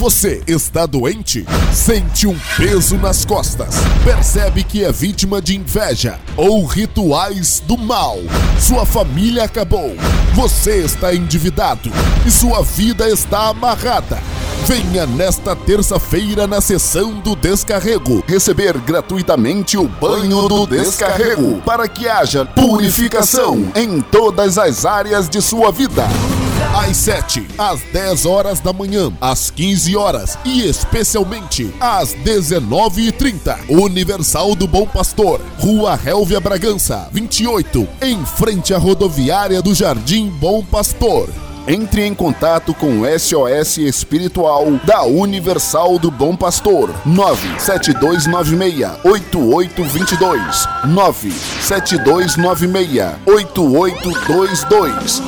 Você está doente? Sente um peso nas costas? Percebe que é vítima de inveja ou rituais do mal? Sua família acabou? Você está endividado e sua vida está amarrada? Venha nesta terça-feira na sessão do descarrego receber gratuitamente o banho do descarrego para que haja purificação em todas as áreas de sua vida. Às 7, às 10 horas da manhã, às 15 horas e especialmente às 19h30. Universal do Bom Pastor, Rua Helvia Bragança, 28, em frente à rodoviária do Jardim Bom Pastor. Entre em contato com o SOS Espiritual da Universal do Bom Pastor 97296 8822 97296 8822